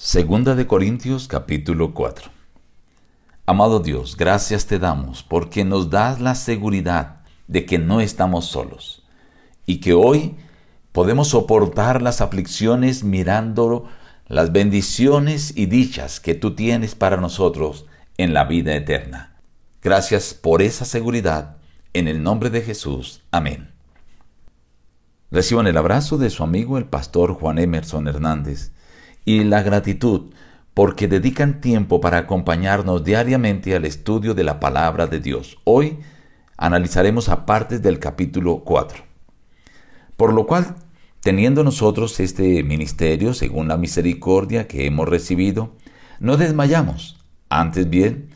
Segunda de Corintios capítulo 4. Amado Dios, gracias te damos porque nos das la seguridad de que no estamos solos y que hoy podemos soportar las aflicciones mirando las bendiciones y dichas que tú tienes para nosotros en la vida eterna. Gracias por esa seguridad. En el nombre de Jesús. Amén. Reciban el abrazo de su amigo el pastor Juan Emerson Hernández y la gratitud porque dedican tiempo para acompañarnos diariamente al estudio de la palabra de Dios. Hoy analizaremos a partes del capítulo 4. Por lo cual, teniendo nosotros este ministerio según la misericordia que hemos recibido, no desmayamos, antes bien,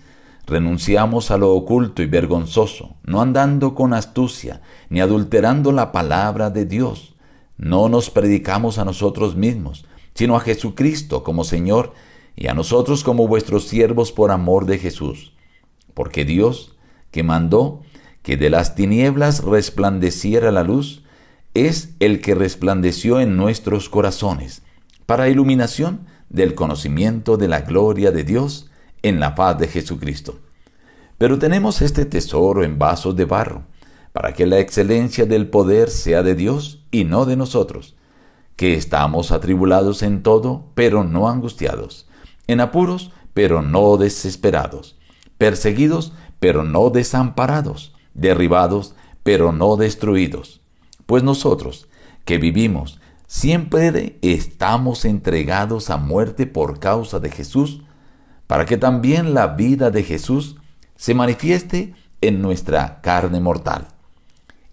renunciamos a lo oculto y vergonzoso, no andando con astucia, ni adulterando la palabra de Dios. No nos predicamos a nosotros mismos, sino a Jesucristo como Señor y a nosotros como vuestros siervos por amor de Jesús. Porque Dios, que mandó que de las tinieblas resplandeciera la luz, es el que resplandeció en nuestros corazones, para iluminación del conocimiento de la gloria de Dios en la paz de Jesucristo. Pero tenemos este tesoro en vasos de barro, para que la excelencia del poder sea de Dios y no de nosotros que estamos atribulados en todo, pero no angustiados, en apuros, pero no desesperados, perseguidos, pero no desamparados, derribados, pero no destruidos. Pues nosotros, que vivimos, siempre estamos entregados a muerte por causa de Jesús, para que también la vida de Jesús se manifieste en nuestra carne mortal.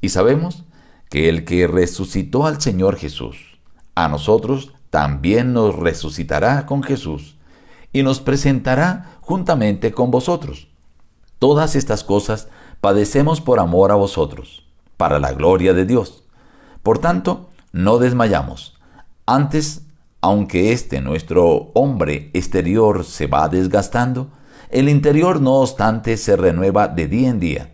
Y sabemos que el que resucitó al Señor Jesús, a nosotros también nos resucitará con Jesús y nos presentará juntamente con vosotros. Todas estas cosas padecemos por amor a vosotros, para la gloria de Dios. Por tanto, no desmayamos. Antes, aunque este nuestro hombre exterior se va desgastando, el interior no obstante se renueva de día en día,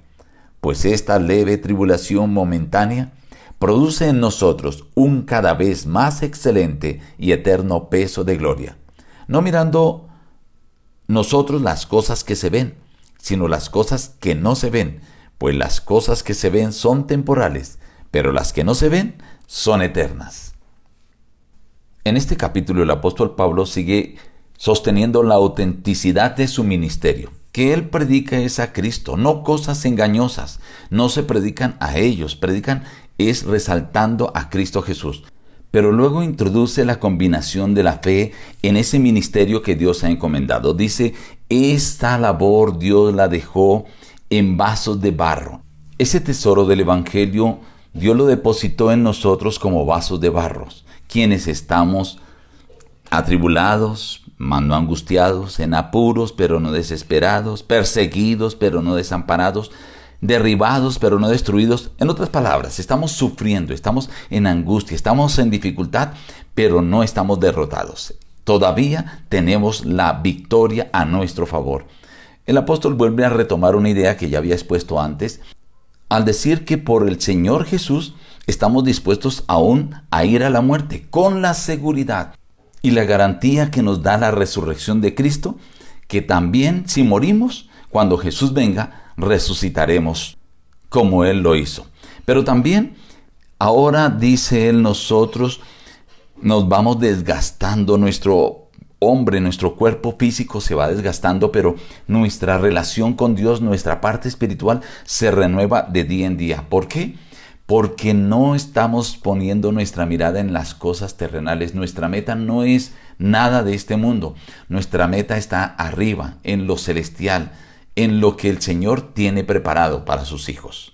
pues esta leve tribulación momentánea produce en nosotros un cada vez más excelente y eterno peso de gloria, no mirando nosotros las cosas que se ven, sino las cosas que no se ven, pues las cosas que se ven son temporales, pero las que no se ven son eternas. En este capítulo el apóstol Pablo sigue sosteniendo la autenticidad de su ministerio. Que él predica es a Cristo, no cosas engañosas. No se predican a ellos, predican es resaltando a Cristo Jesús. Pero luego introduce la combinación de la fe en ese ministerio que Dios ha encomendado. Dice, esta labor Dios la dejó en vasos de barro. Ese tesoro del Evangelio Dios lo depositó en nosotros como vasos de barros, quienes estamos atribulados, mando angustiados, en apuros, pero no desesperados, perseguidos, pero no desamparados, derribados pero no destruidos. En otras palabras, estamos sufriendo, estamos en angustia, estamos en dificultad, pero no estamos derrotados. Todavía tenemos la victoria a nuestro favor. El apóstol vuelve a retomar una idea que ya había expuesto antes, al decir que por el Señor Jesús estamos dispuestos aún a ir a la muerte, con la seguridad y la garantía que nos da la resurrección de Cristo, que también si morimos, cuando Jesús venga, resucitaremos como Él lo hizo. Pero también, ahora dice Él, nosotros nos vamos desgastando, nuestro hombre, nuestro cuerpo físico se va desgastando, pero nuestra relación con Dios, nuestra parte espiritual se renueva de día en día. ¿Por qué? Porque no estamos poniendo nuestra mirada en las cosas terrenales. Nuestra meta no es nada de este mundo. Nuestra meta está arriba, en lo celestial en lo que el Señor tiene preparado para sus hijos.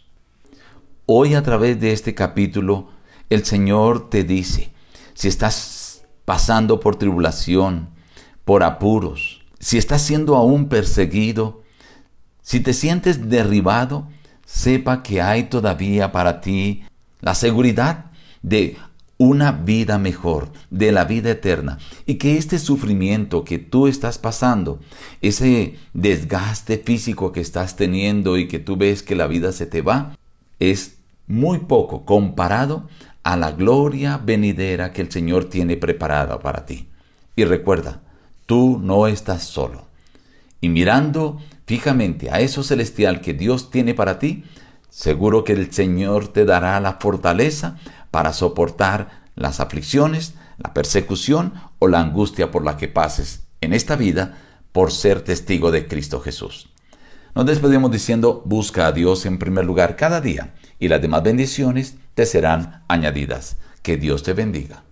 Hoy a través de este capítulo, el Señor te dice, si estás pasando por tribulación, por apuros, si estás siendo aún perseguido, si te sientes derribado, sepa que hay todavía para ti la seguridad de una vida mejor, de la vida eterna. Y que este sufrimiento que tú estás pasando, ese desgaste físico que estás teniendo y que tú ves que la vida se te va, es muy poco comparado a la gloria venidera que el Señor tiene preparada para ti. Y recuerda, tú no estás solo. Y mirando fijamente a eso celestial que Dios tiene para ti, seguro que el Señor te dará la fortaleza para soportar las aflicciones, la persecución o la angustia por la que pases en esta vida por ser testigo de Cristo Jesús. Nos despedimos diciendo, busca a Dios en primer lugar cada día y las demás bendiciones te serán añadidas. Que Dios te bendiga.